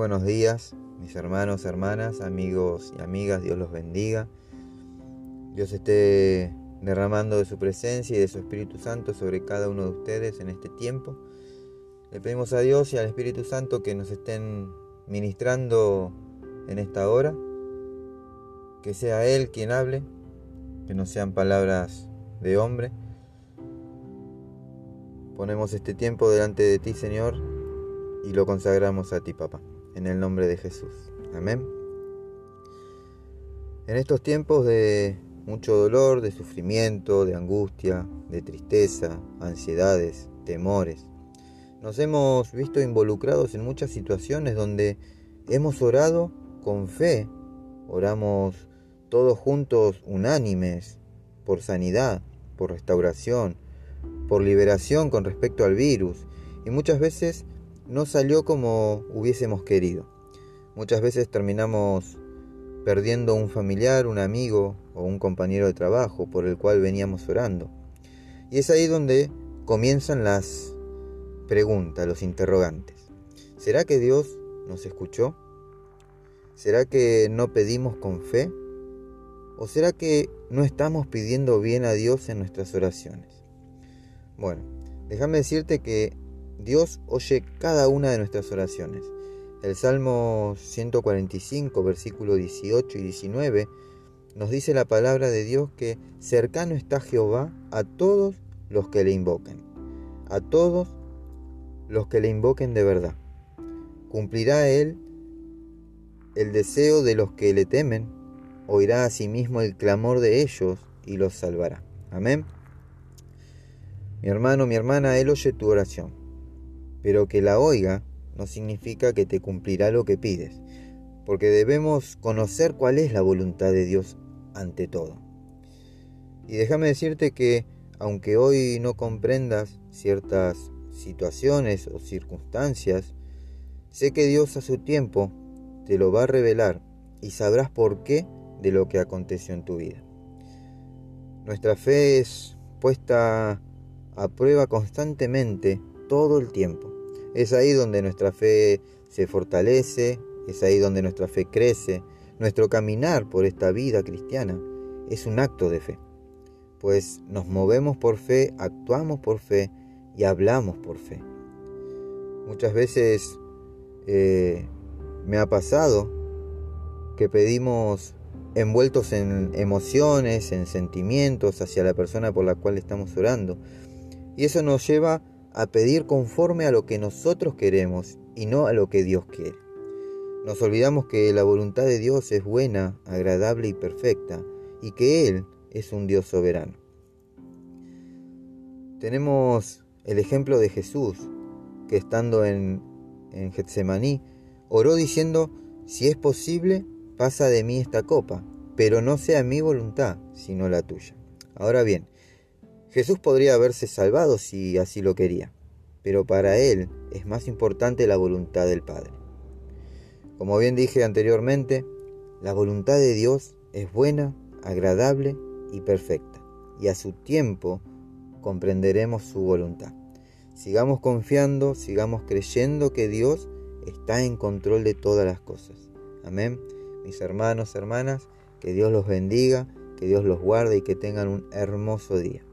buenos días, mis hermanos, hermanas, amigos y amigas, Dios los bendiga. Dios esté derramando de su presencia y de su Espíritu Santo sobre cada uno de ustedes en este tiempo. Le pedimos a Dios y al Espíritu Santo que nos estén ministrando en esta hora, que sea Él quien hable, que no sean palabras de hombre. Ponemos este tiempo delante de ti, Señor, y lo consagramos a ti, papá, en el nombre de Jesús. Amén. En estos tiempos de mucho dolor, de sufrimiento, de angustia, de tristeza, ansiedades, temores, nos hemos visto involucrados en muchas situaciones donde hemos orado con fe, oramos todos juntos unánimes por sanidad, por restauración, por liberación con respecto al virus y muchas veces no salió como hubiésemos querido. Muchas veces terminamos perdiendo un familiar, un amigo o un compañero de trabajo por el cual veníamos orando. Y es ahí donde comienzan las preguntas, los interrogantes. ¿Será que Dios nos escuchó? ¿Será que no pedimos con fe? ¿O será que no estamos pidiendo bien a Dios en nuestras oraciones? Bueno, déjame decirte que Dios oye cada una de nuestras oraciones. El Salmo 145, versículo 18 y 19, nos dice la palabra de Dios que cercano está Jehová a todos los que le invoquen, a todos los que le invoquen de verdad. Cumplirá Él el deseo de los que le temen, oirá asimismo el clamor de ellos y los salvará. Amén. Mi hermano, mi hermana, Él oye tu oración pero que la oiga no significa que te cumplirá lo que pides, porque debemos conocer cuál es la voluntad de Dios ante todo. Y déjame decirte que aunque hoy no comprendas ciertas situaciones o circunstancias, sé que Dios a su tiempo te lo va a revelar y sabrás por qué de lo que aconteció en tu vida. Nuestra fe es puesta a prueba constantemente todo el tiempo. Es ahí donde nuestra fe se fortalece, es ahí donde nuestra fe crece. Nuestro caminar por esta vida cristiana es un acto de fe, pues nos movemos por fe, actuamos por fe y hablamos por fe. Muchas veces eh, me ha pasado que pedimos envueltos en emociones, en sentimientos hacia la persona por la cual estamos orando. Y eso nos lleva a pedir conforme a lo que nosotros queremos y no a lo que Dios quiere. Nos olvidamos que la voluntad de Dios es buena, agradable y perfecta, y que Él es un Dios soberano. Tenemos el ejemplo de Jesús, que estando en, en Getsemaní, oró diciendo, si es posible, pasa de mí esta copa, pero no sea mi voluntad, sino la tuya. Ahora bien, Jesús podría haberse salvado si así lo quería, pero para él es más importante la voluntad del Padre. Como bien dije anteriormente, la voluntad de Dios es buena, agradable y perfecta, y a su tiempo comprenderemos su voluntad. Sigamos confiando, sigamos creyendo que Dios está en control de todas las cosas. Amén. Mis hermanos, hermanas, que Dios los bendiga, que Dios los guarde y que tengan un hermoso día.